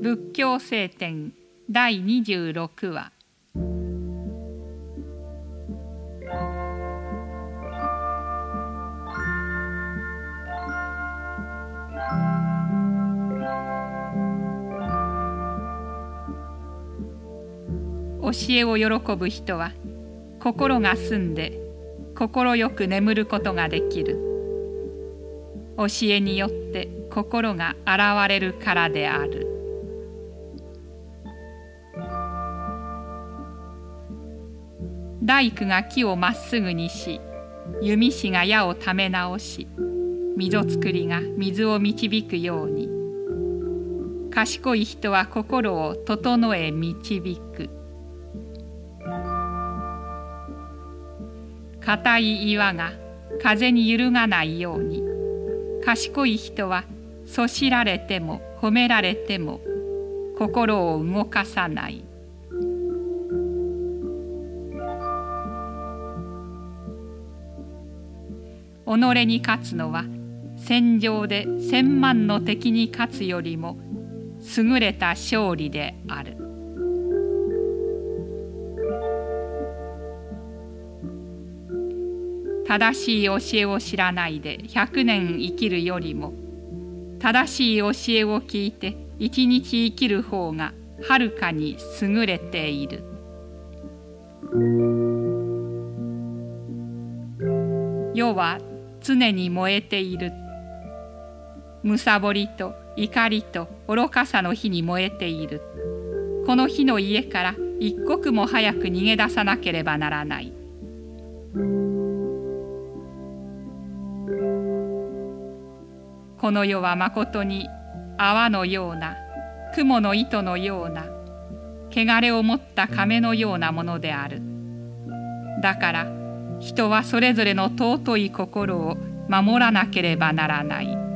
仏教聖典第26話。教えを喜ぶ人は心が澄んで心よく眠ることができる。教えによって心が現れるからである。大工が木をまっすぐにし弓師が矢をため直し溝作りが水を導くように。賢い人は心を整え導く。硬い岩が風に揺るがないように。賢い人はそしられても褒められても心を動かさない。己に勝つのは戦場で千万の敵に勝つよりも優れた勝利である。正しい教えを知らないで100年生きるよりも正しい教えを聞いて一日生きる方がはるかに優れている。世は常に燃えている。むさぼりと怒りと愚かさの火に燃えている。この火の家から一刻も早く逃げ出さなければならない。この世はまことに泡のような雲の糸のような汚れを持った亀のようなものである。だから人はそれぞれの尊い心を守らなければならない。